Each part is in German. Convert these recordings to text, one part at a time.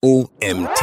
OMT.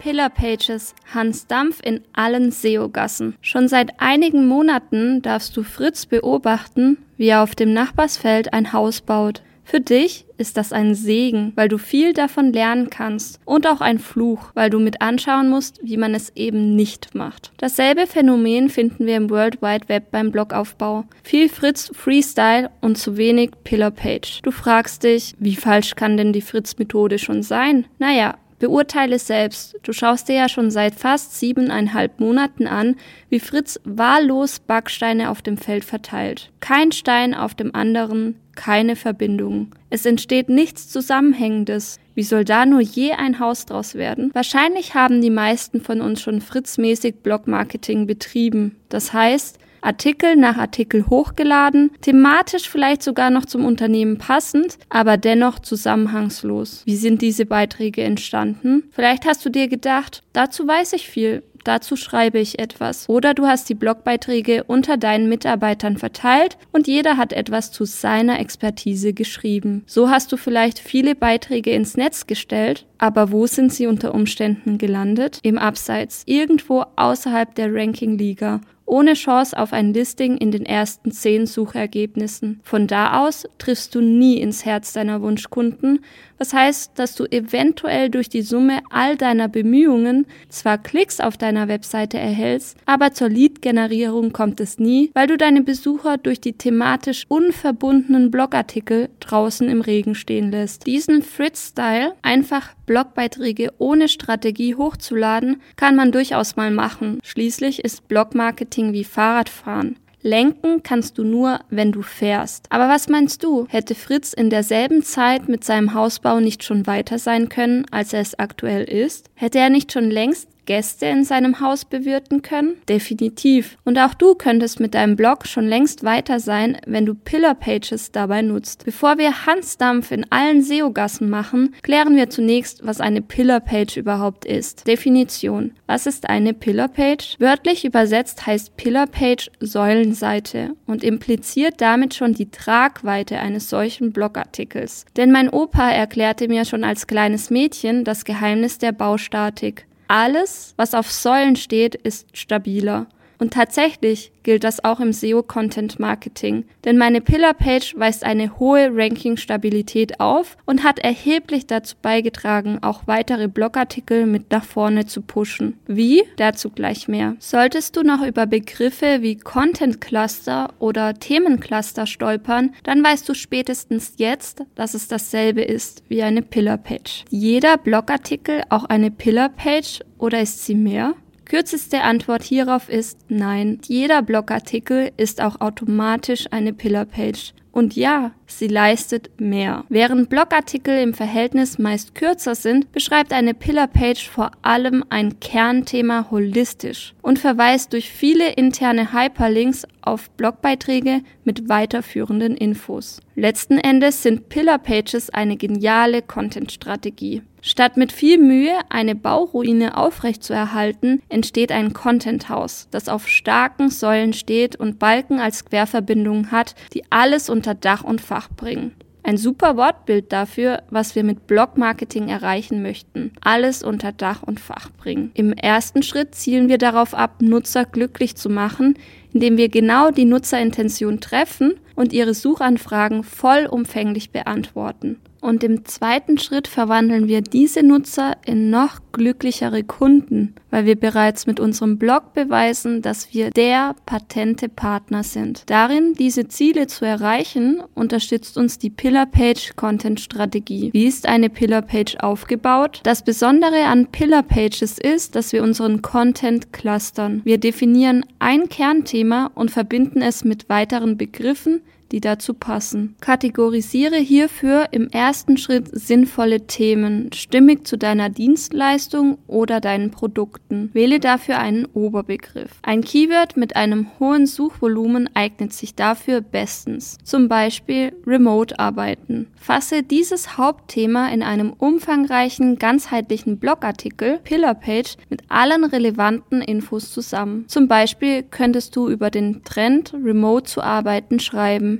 Pillar Pages, Hans Dampf in allen SEO-Gassen. Schon seit einigen Monaten darfst du Fritz beobachten, wie er auf dem Nachbarsfeld ein Haus baut. Für dich ist das ein Segen, weil du viel davon lernen kannst und auch ein Fluch, weil du mit anschauen musst, wie man es eben nicht macht. Dasselbe Phänomen finden wir im World Wide Web beim Blogaufbau. Viel Fritz Freestyle und zu wenig Pillar Page. Du fragst dich, wie falsch kann denn die Fritz Methode schon sein? Naja, Beurteile selbst. Du schaust dir ja schon seit fast siebeneinhalb Monaten an, wie Fritz wahllos Backsteine auf dem Feld verteilt. Kein Stein auf dem anderen, keine Verbindung. Es entsteht nichts Zusammenhängendes. Wie soll da nur je ein Haus draus werden? Wahrscheinlich haben die meisten von uns schon fritzmäßig Blogmarketing betrieben. Das heißt, Artikel nach Artikel hochgeladen, thematisch vielleicht sogar noch zum Unternehmen passend, aber dennoch zusammenhangslos. Wie sind diese Beiträge entstanden? Vielleicht hast du dir gedacht, dazu weiß ich viel, dazu schreibe ich etwas. Oder du hast die Blogbeiträge unter deinen Mitarbeitern verteilt und jeder hat etwas zu seiner Expertise geschrieben. So hast du vielleicht viele Beiträge ins Netz gestellt, aber wo sind sie unter Umständen gelandet? Im Abseits, irgendwo außerhalb der Ranking-Liga ohne Chance auf ein Listing in den ersten zehn Suchergebnissen. Von da aus triffst du nie ins Herz deiner Wunschkunden, was heißt, dass du eventuell durch die Summe all deiner Bemühungen zwar Klicks auf deiner Webseite erhältst, aber zur Lead-Generierung kommt es nie, weil du deine Besucher durch die thematisch unverbundenen Blogartikel draußen im Regen stehen lässt. Diesen Fritz-Style, einfach Blogbeiträge ohne Strategie hochzuladen, kann man durchaus mal machen. Schließlich ist Blogmarketing wie Fahrradfahren. Lenken kannst du nur, wenn du fährst. Aber was meinst du? Hätte Fritz in derselben Zeit mit seinem Hausbau nicht schon weiter sein können, als er es aktuell ist? Hätte er nicht schon längst Gäste in seinem Haus bewirten können? Definitiv. Und auch du könntest mit deinem Blog schon längst weiter sein, wenn du Pillar Pages dabei nutzt. Bevor wir Hansdampf in allen SEO-Gassen machen, klären wir zunächst, was eine Pillar Page überhaupt ist. Definition. Was ist eine Pillar Page? Wörtlich übersetzt heißt Pillar Page Säulenseite und impliziert damit schon die Tragweite eines solchen Blogartikels. Denn mein Opa erklärte mir schon als kleines Mädchen das Geheimnis der Baustatik. Alles, was auf Säulen steht, ist stabiler. Und tatsächlich gilt das auch im SEO-Content-Marketing, denn meine Pillar-Page weist eine hohe Ranking-Stabilität auf und hat erheblich dazu beigetragen, auch weitere Blogartikel mit nach vorne zu pushen. Wie? Dazu gleich mehr. Solltest du noch über Begriffe wie Content-Cluster oder Themencluster stolpern, dann weißt du spätestens jetzt, dass es dasselbe ist wie eine Pillar-Page. Jeder Blogartikel auch eine Pillar-Page oder ist sie mehr? Kürzeste Antwort hierauf ist nein. Jeder Blogartikel ist auch automatisch eine Pillar-Page. Und ja, sie leistet mehr. Während Blogartikel im Verhältnis meist kürzer sind, beschreibt eine Pillar-Page vor allem ein Kernthema holistisch und verweist durch viele interne Hyperlinks auf Blogbeiträge mit weiterführenden Infos. Letzten Endes sind Pillar-Pages eine geniale Content-Strategie. Statt mit viel Mühe eine Bauruine aufrechtzuerhalten, entsteht ein Content-Haus, das auf starken Säulen steht und Balken als Querverbindungen hat, die alles unter Dach und Fach bringen. Ein super Wortbild dafür, was wir mit Blog-Marketing erreichen möchten. Alles unter Dach und Fach bringen. Im ersten Schritt zielen wir darauf ab, Nutzer glücklich zu machen, indem wir genau die Nutzerintention treffen und ihre Suchanfragen vollumfänglich beantworten. Und im zweiten Schritt verwandeln wir diese Nutzer in noch glücklichere Kunden, weil wir bereits mit unserem Blog beweisen, dass wir der patente Partner sind. Darin, diese Ziele zu erreichen, unterstützt uns die Pillar Page Content Strategie. Wie ist eine Pillar Page aufgebaut? Das Besondere an Pillar Pages ist, dass wir unseren Content clustern. Wir definieren ein Kernthema und verbinden es mit weiteren Begriffen, die dazu passen. Kategorisiere hierfür im ersten Schritt sinnvolle Themen, stimmig zu deiner Dienstleistung oder deinen Produkten. Wähle dafür einen Oberbegriff. Ein Keyword mit einem hohen Suchvolumen eignet sich dafür bestens. Zum Beispiel Remote Arbeiten. Fasse dieses Hauptthema in einem umfangreichen, ganzheitlichen Blogartikel, Pillar Page, mit allen relevanten Infos zusammen. Zum Beispiel könntest du über den Trend, Remote zu arbeiten, schreiben.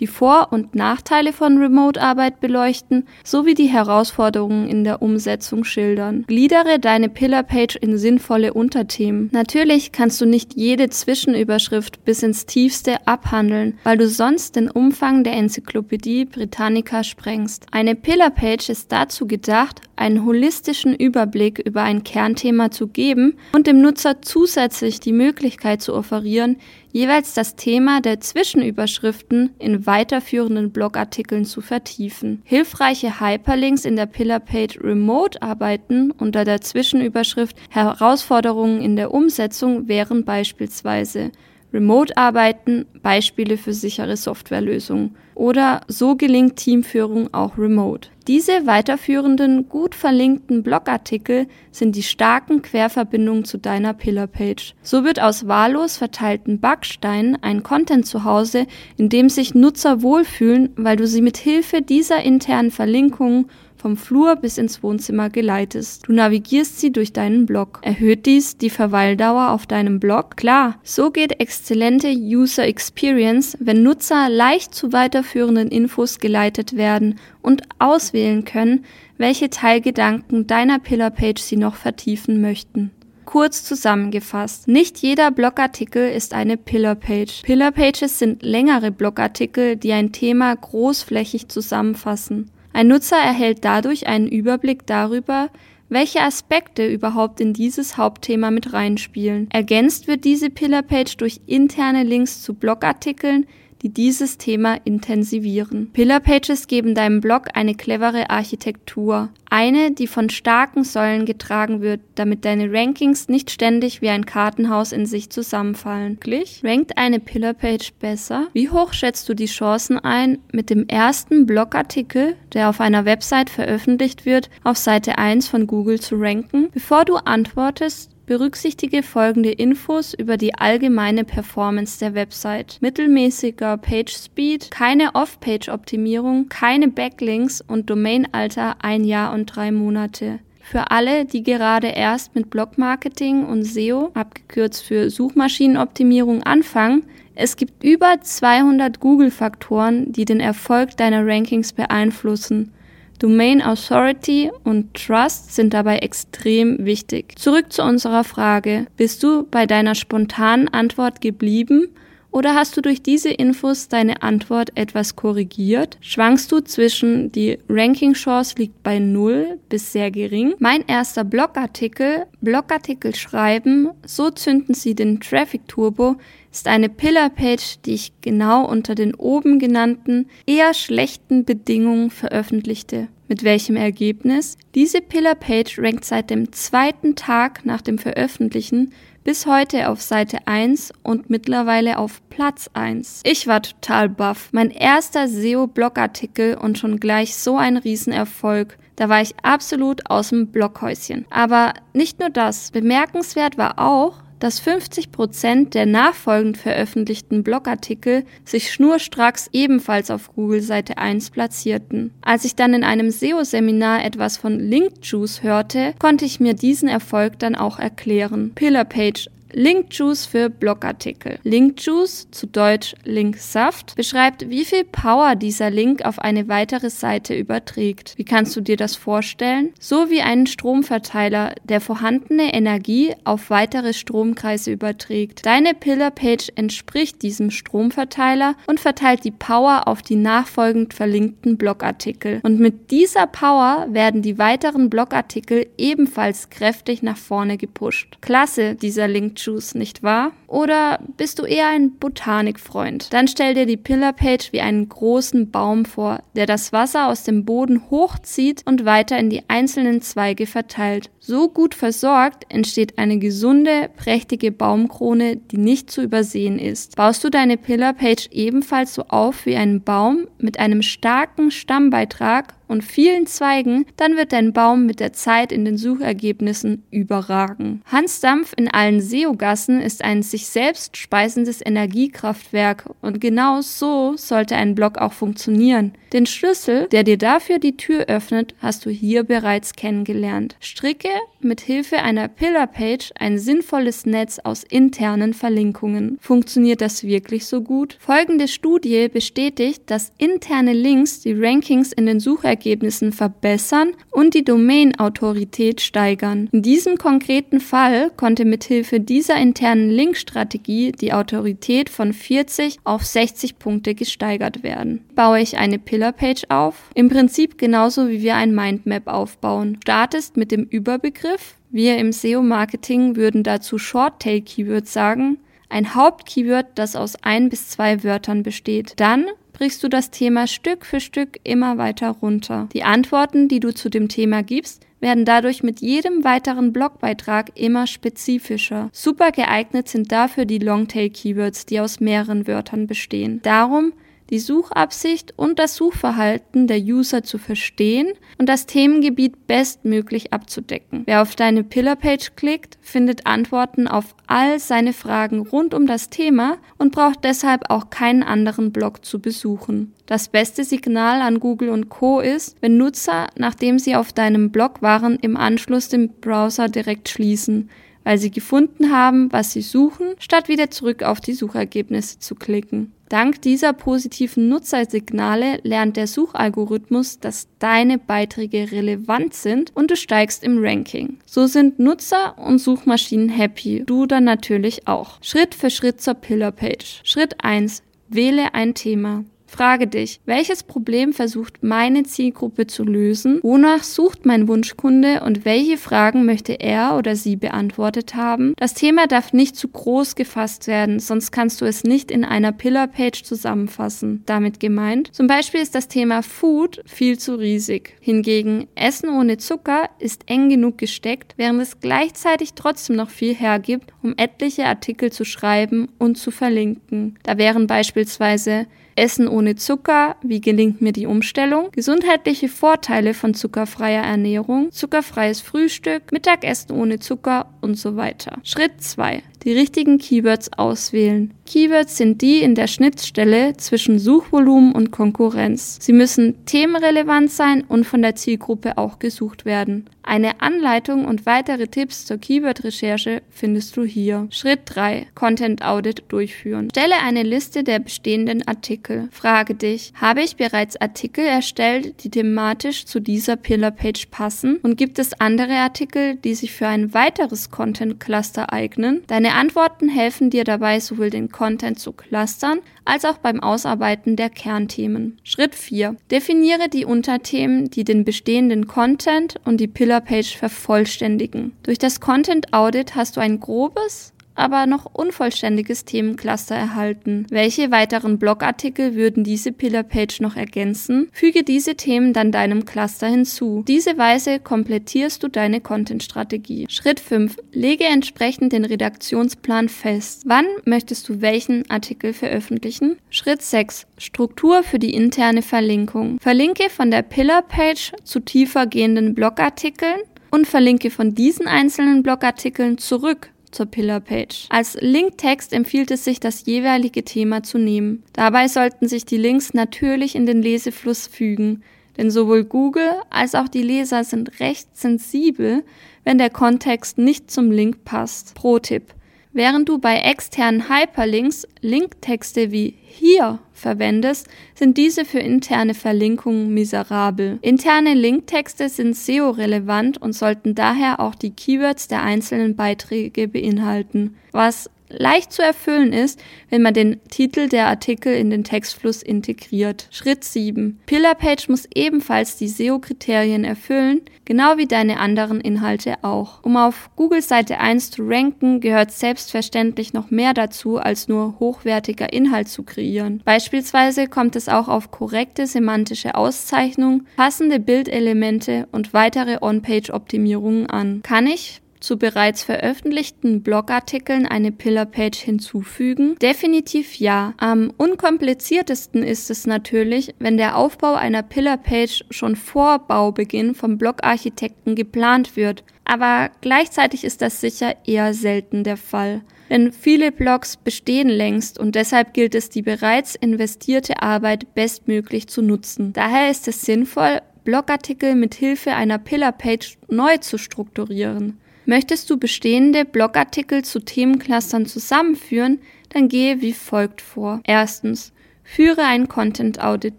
die Vor- und Nachteile von Remote-Arbeit beleuchten sowie die Herausforderungen in der Umsetzung schildern. Gliedere deine Pillar-Page in sinnvolle Unterthemen. Natürlich kannst du nicht jede Zwischenüberschrift bis ins Tiefste abhandeln, weil du sonst den Umfang der Enzyklopädie Britannica sprengst. Eine Pillar-Page ist dazu gedacht, einen holistischen Überblick über ein Kernthema zu geben und dem Nutzer zusätzlich die Möglichkeit zu offerieren, jeweils das Thema der Zwischenüberschriften in weiterführenden Blogartikeln zu vertiefen. Hilfreiche Hyperlinks in der Pillar-Page Remote arbeiten unter der Zwischenüberschrift Herausforderungen in der Umsetzung wären beispielsweise Remote-Arbeiten, Beispiele für sichere Softwarelösungen oder so gelingt Teamführung auch remote. Diese weiterführenden, gut verlinkten Blogartikel sind die starken Querverbindungen zu deiner Pillar-Page. So wird aus wahllos verteilten Backsteinen ein Content zu Hause, in dem sich Nutzer wohlfühlen, weil du sie mit Hilfe dieser internen Verlinkungen vom Flur bis ins Wohnzimmer geleitest. Du navigierst sie durch deinen Blog. Erhöht dies die Verweildauer auf deinem Blog? Klar, so geht exzellente User Experience, wenn Nutzer leicht zu weiterführenden Infos geleitet werden und auswählen können, welche Teilgedanken deiner Pillar-Page sie noch vertiefen möchten. Kurz zusammengefasst, nicht jeder Blogartikel ist eine Pillar-Page. Pillar-Pages sind längere Blogartikel, die ein Thema großflächig zusammenfassen. Ein Nutzer erhält dadurch einen Überblick darüber, welche Aspekte überhaupt in dieses Hauptthema mit reinspielen. Ergänzt wird diese Pillar-Page durch interne Links zu Blogartikeln, die dieses Thema intensivieren. Pillar Pages geben deinem Blog eine clevere Architektur. Eine, die von starken Säulen getragen wird, damit deine Rankings nicht ständig wie ein Kartenhaus in sich zusammenfallen. Glich? Rankt eine Pillar Page besser? Wie hoch schätzt du die Chancen ein, mit dem ersten Blogartikel, der auf einer Website veröffentlicht wird, auf Seite 1 von Google zu ranken? Bevor du antwortest, Berücksichtige folgende Infos über die allgemeine Performance der Website. Mittelmäßiger Page Speed, keine Off-Page-Optimierung, keine Backlinks und Domainalter ein Jahr und drei Monate. Für alle, die gerade erst mit Blog-Marketing und SEO, abgekürzt für Suchmaschinenoptimierung, anfangen, es gibt über 200 Google-Faktoren, die den Erfolg deiner Rankings beeinflussen. Domain Authority und Trust sind dabei extrem wichtig. Zurück zu unserer Frage. Bist du bei deiner spontanen Antwort geblieben oder hast du durch diese Infos deine Antwort etwas korrigiert? Schwankst du zwischen die Ranking-Chance liegt bei null bis sehr gering? Mein erster Blogartikel, Blogartikel schreiben, so zünden sie den Traffic Turbo, ist eine Pillar-Page, die ich genau unter den oben genannten, eher schlechten Bedingungen veröffentlichte. Mit welchem Ergebnis? Diese Pillar-Page rankt seit dem zweiten Tag nach dem Veröffentlichen bis heute auf Seite 1 und mittlerweile auf Platz 1. Ich war total baff. Mein erster SEO-Blogartikel und schon gleich so ein Riesenerfolg. Da war ich absolut aus dem Blockhäuschen. Aber nicht nur das. Bemerkenswert war auch, dass 50 Prozent der nachfolgend veröffentlichten Blogartikel sich schnurstracks ebenfalls auf Google Seite 1 platzierten. Als ich dann in einem SEO-Seminar etwas von Linkjuice hörte, konnte ich mir diesen Erfolg dann auch erklären. Pillar Page Linkjuice für Blogartikel. Linkjuice, zu Deutsch Linksaft, beschreibt, wie viel Power dieser Link auf eine weitere Seite überträgt. Wie kannst du dir das vorstellen? So wie einen Stromverteiler, der vorhandene Energie auf weitere Stromkreise überträgt. Deine Pillar-Page entspricht diesem Stromverteiler und verteilt die Power auf die nachfolgend verlinkten Blogartikel. Und mit dieser Power werden die weiteren Blogartikel ebenfalls kräftig nach vorne gepusht. Klasse, dieser Link Juice, nicht wahr? Oder bist du eher ein Botanikfreund? Dann stell dir die Pillar Page wie einen großen Baum vor, der das Wasser aus dem Boden hochzieht und weiter in die einzelnen Zweige verteilt. So gut versorgt entsteht eine gesunde, prächtige Baumkrone, die nicht zu übersehen ist. Baust du deine Pillar Page ebenfalls so auf wie einen Baum mit einem starken Stammbeitrag und vielen Zweigen, dann wird dein Baum mit der Zeit in den Suchergebnissen überragen. Hans Dampf in allen SEO-Gassen ist ein selbst speisendes Energiekraftwerk und genau so sollte ein Blog auch funktionieren. Den Schlüssel, der dir dafür die Tür öffnet, hast du hier bereits kennengelernt. Stricke mit Hilfe einer Pillar-Page ein sinnvolles Netz aus internen Verlinkungen. Funktioniert das wirklich so gut? Folgende Studie bestätigt, dass interne Links die Rankings in den Suchergebnissen verbessern und die Domain-Autorität steigern. In diesem konkreten Fall konnte mithilfe dieser internen Link-Strategie die Autorität von 40 auf 60 Punkte gesteigert werden. Baue ich eine Pillar-Page auf? Im Prinzip genauso wie wir ein Mindmap aufbauen. Startest mit dem Überbegriff. Wir im SEO-Marketing würden dazu Short-Tail-Keywords sagen. Ein Hauptkeyword, das aus ein bis zwei Wörtern besteht. Dann brichst du das Thema Stück für Stück immer weiter runter. Die Antworten, die du zu dem Thema gibst, werden dadurch mit jedem weiteren Blogbeitrag immer spezifischer. Super geeignet sind dafür die Longtail-Keywords, die aus mehreren Wörtern bestehen. Darum die Suchabsicht und das Suchverhalten der User zu verstehen und das Themengebiet bestmöglich abzudecken. Wer auf deine Pillar-Page klickt, findet Antworten auf all seine Fragen rund um das Thema und braucht deshalb auch keinen anderen Blog zu besuchen. Das beste Signal an Google und Co ist, wenn Nutzer, nachdem sie auf deinem Blog waren, im Anschluss den Browser direkt schließen weil sie gefunden haben, was sie suchen, statt wieder zurück auf die Suchergebnisse zu klicken. Dank dieser positiven Nutzersignale lernt der Suchalgorithmus, dass deine Beiträge relevant sind und du steigst im Ranking. So sind Nutzer und Suchmaschinen happy, du dann natürlich auch. Schritt für Schritt zur Pillar Page. Schritt 1. Wähle ein Thema. Frage dich, welches Problem versucht meine Zielgruppe zu lösen? Wonach sucht mein Wunschkunde und welche Fragen möchte er oder sie beantwortet haben? Das Thema darf nicht zu groß gefasst werden, sonst kannst du es nicht in einer Pillar-Page zusammenfassen. Damit gemeint, zum Beispiel ist das Thema Food viel zu riesig. Hingegen Essen ohne Zucker ist eng genug gesteckt, während es gleichzeitig trotzdem noch viel hergibt, um etliche Artikel zu schreiben und zu verlinken. Da wären beispielsweise Essen ohne Zucker, wie gelingt mir die Umstellung, gesundheitliche Vorteile von zuckerfreier Ernährung, zuckerfreies Frühstück, Mittagessen ohne Zucker und so weiter. Schritt 2 die richtigen Keywords auswählen. Keywords sind die in der Schnittstelle zwischen Suchvolumen und Konkurrenz. Sie müssen themenrelevant sein und von der Zielgruppe auch gesucht werden. Eine Anleitung und weitere Tipps zur Keyword-Recherche findest du hier. Schritt 3. Content Audit durchführen. Stelle eine Liste der bestehenden Artikel. Frage dich, habe ich bereits Artikel erstellt, die thematisch zu dieser Pillar-Page passen? Und gibt es andere Artikel, die sich für ein weiteres Content-Cluster eignen? Deine Antworten helfen dir dabei, sowohl den Content zu clustern, als auch beim Ausarbeiten der Kernthemen. Schritt 4. Definiere die Unterthemen, die den bestehenden Content und die Pillar-Page vervollständigen. Durch das Content Audit hast du ein grobes, aber noch unvollständiges Themencluster erhalten. Welche weiteren Blogartikel würden diese Pillar-Page noch ergänzen? Füge diese Themen dann deinem Cluster hinzu. Diese Weise komplettierst du deine Content-Strategie. Schritt 5. Lege entsprechend den Redaktionsplan fest. Wann möchtest du welchen Artikel veröffentlichen? Schritt 6. Struktur für die interne Verlinkung. Verlinke von der Pillar-Page zu tiefer gehenden Blogartikeln und verlinke von diesen einzelnen Blogartikeln zurück zur Pillar-Page. Als Linktext empfiehlt es sich, das jeweilige Thema zu nehmen. Dabei sollten sich die Links natürlich in den Lesefluss fügen, denn sowohl Google als auch die Leser sind recht sensibel, wenn der Kontext nicht zum Link passt. Pro-Tipp. Während du bei externen Hyperlinks Linktexte wie hier verwendest, sind diese für interne Verlinkungen miserabel. Interne Linktexte sind SEO-relevant und sollten daher auch die Keywords der einzelnen Beiträge beinhalten, was leicht zu erfüllen ist, wenn man den Titel der Artikel in den Textfluss integriert. Schritt 7. Pillarpage muss ebenfalls die SEO-Kriterien erfüllen, genau wie deine anderen Inhalte auch. Um auf Google Seite 1 zu ranken, gehört selbstverständlich noch mehr dazu, als nur hochwertiger Inhalt zu kreieren. Beispielsweise kommt es auch auf korrekte semantische Auszeichnung, passende Bildelemente und weitere On-Page-Optimierungen an. Kann ich zu bereits veröffentlichten Blogartikeln eine Pillar-Page hinzufügen? Definitiv ja. Am unkompliziertesten ist es natürlich, wenn der Aufbau einer Pillar-Page schon vor Baubeginn vom Blogarchitekten geplant wird. Aber gleichzeitig ist das sicher eher selten der Fall. Denn viele Blogs bestehen längst und deshalb gilt es, die bereits investierte Arbeit bestmöglich zu nutzen. Daher ist es sinnvoll, Blogartikel mit Hilfe einer Pillar-Page neu zu strukturieren. Möchtest du bestehende Blogartikel zu Themenclustern zusammenführen, dann gehe wie folgt vor. Erstens, führe ein Content Audit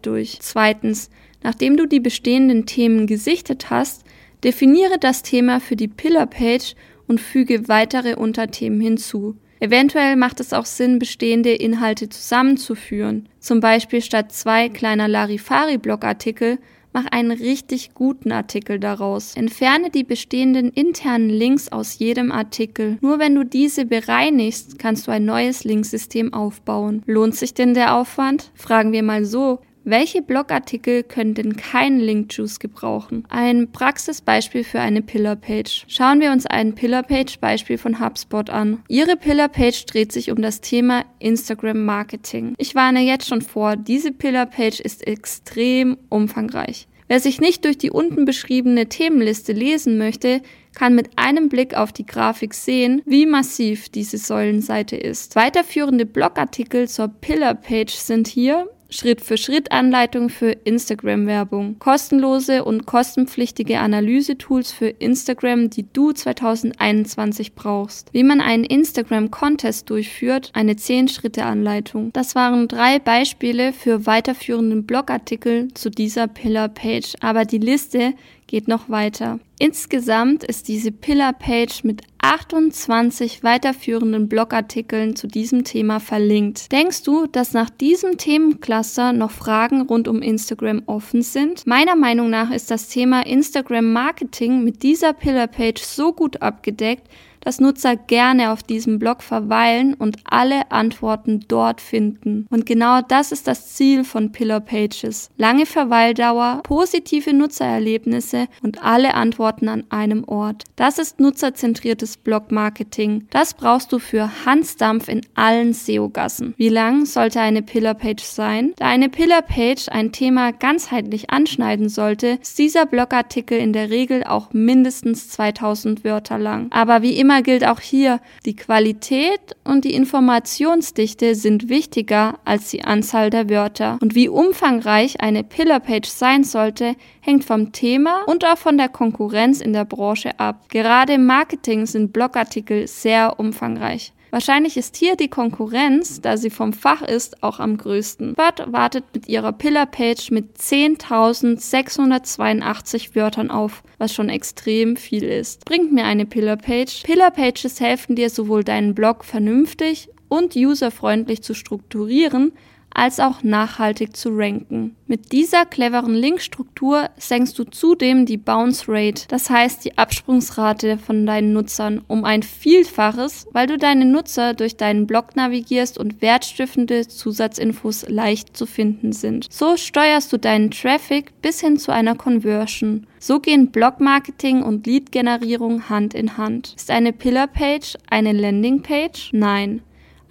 durch. Zweitens, nachdem du die bestehenden Themen gesichtet hast, definiere das Thema für die Pillar Page und füge weitere Unterthemen hinzu. Eventuell macht es auch Sinn, bestehende Inhalte zusammenzuführen. Zum Beispiel statt zwei kleiner Larifari-Blogartikel Mach einen richtig guten Artikel daraus. Entferne die bestehenden internen Links aus jedem Artikel. Nur wenn du diese bereinigst, kannst du ein neues Linksystem aufbauen. Lohnt sich denn der Aufwand? Fragen wir mal so. Welche Blogartikel können denn keinen Link-Juice gebrauchen? Ein Praxisbeispiel für eine Pillar-Page. Schauen wir uns ein Pillar-Page-Beispiel von HubSpot an. Ihre Pillar-Page dreht sich um das Thema Instagram-Marketing. Ich warne jetzt schon vor, diese Pillar-Page ist extrem umfangreich. Wer sich nicht durch die unten beschriebene Themenliste lesen möchte, kann mit einem Blick auf die Grafik sehen, wie massiv diese Säulenseite ist. Weiterführende Blogartikel zur Pillar-Page sind hier Schritt-für-Schritt-Anleitung für Instagram-Werbung, kostenlose und kostenpflichtige Analysetools für Instagram, die du 2021 brauchst, wie man einen Instagram-Contest durchführt, eine 10-Schritte-Anleitung. Das waren drei Beispiele für weiterführenden Blogartikel zu dieser Pillar-Page, aber die Liste geht noch weiter. Insgesamt ist diese Pillar-Page mit 28 weiterführenden Blogartikeln zu diesem Thema verlinkt. Denkst du, dass nach diesem Themencluster noch Fragen rund um Instagram offen sind? Meiner Meinung nach ist das Thema Instagram Marketing mit dieser Pillar-Page so gut abgedeckt, dass Nutzer gerne auf diesem Blog verweilen und alle Antworten dort finden. Und genau das ist das Ziel von Pillar Pages. Lange Verweildauer, positive Nutzererlebnisse und alle Antworten an einem Ort. Das ist nutzerzentriertes Blog-Marketing. Das brauchst du für Hansdampf in allen SEO-Gassen. Wie lang sollte eine Pillar Page sein? Da eine Pillar Page ein Thema ganzheitlich anschneiden sollte, ist dieser Blogartikel in der Regel auch mindestens 2000 Wörter lang. Aber wie immer immer gilt auch hier, die Qualität und die Informationsdichte sind wichtiger als die Anzahl der Wörter. Und wie umfangreich eine Pillar-Page sein sollte, hängt vom Thema und auch von der Konkurrenz in der Branche ab. Gerade im Marketing sind Blogartikel sehr umfangreich. Wahrscheinlich ist hier die Konkurrenz, da sie vom Fach ist, auch am größten. Bud wartet mit ihrer Pillar-Page mit 10.682 Wörtern auf, was schon extrem viel ist. Bringt mir eine Pillar-Page. Pillar-Pages helfen dir sowohl deinen Blog vernünftig und userfreundlich zu strukturieren, als auch nachhaltig zu ranken. Mit dieser cleveren Linkstruktur senkst du zudem die Bounce Rate, das heißt die Absprungsrate von deinen Nutzern, um ein Vielfaches, weil du deine Nutzer durch deinen Blog navigierst und wertstiftende Zusatzinfos leicht zu finden sind. So steuerst du deinen Traffic bis hin zu einer Conversion. So gehen Blog-Marketing und Lead-Generierung Hand in Hand. Ist eine Pillar-Page eine Landing-Page? Nein.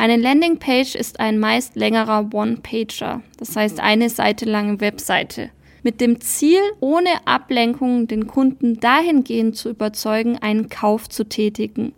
Eine Landingpage ist ein meist längerer One-Pager, das heißt eine Seite lange Webseite, mit dem Ziel, ohne Ablenkung den Kunden dahingehend zu überzeugen, einen Kauf zu tätigen.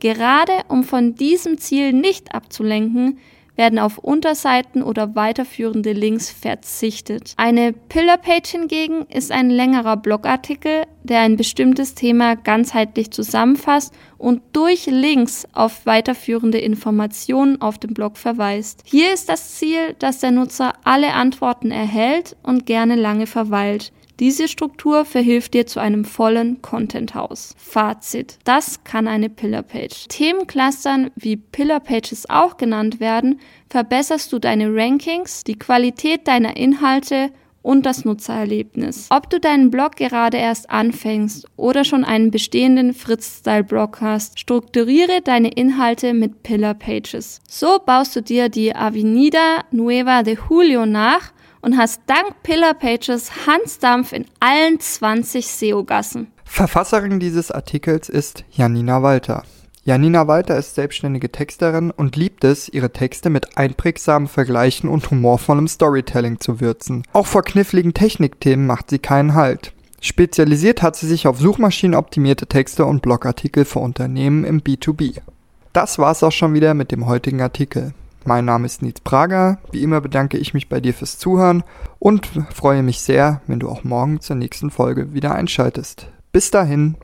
Gerade um von diesem Ziel nicht abzulenken, werden auf Unterseiten oder weiterführende Links verzichtet. Eine Pillar-Page hingegen ist ein längerer Blogartikel, der ein bestimmtes Thema ganzheitlich zusammenfasst und durch Links auf weiterführende Informationen auf dem Blog verweist. Hier ist das Ziel, dass der Nutzer alle Antworten erhält und gerne lange verweilt. Diese Struktur verhilft dir zu einem vollen Content-Haus. Fazit. Das kann eine Pillar-Page. Themenclustern, wie Pillar-Pages auch genannt werden, verbesserst du deine Rankings, die Qualität deiner Inhalte und das Nutzererlebnis. Ob du deinen Blog gerade erst anfängst oder schon einen bestehenden Fritz-Style-Blog hast, strukturiere deine Inhalte mit Pillar Pages. So baust du dir die Avenida Nueva de Julio nach und hast dank Pillar Pages Hansdampf in allen 20 SEO-Gassen. Verfasserin dieses Artikels ist Janina Walter. Janina Walter ist selbstständige Texterin und liebt es, ihre Texte mit einprägsamen Vergleichen und humorvollem Storytelling zu würzen. Auch vor kniffligen Technikthemen macht sie keinen Halt. Spezialisiert hat sie sich auf suchmaschinenoptimierte Texte und Blogartikel für Unternehmen im B2B. Das war's auch schon wieder mit dem heutigen Artikel. Mein Name ist Nils Prager. Wie immer bedanke ich mich bei dir fürs Zuhören und freue mich sehr, wenn du auch morgen zur nächsten Folge wieder einschaltest. Bis dahin.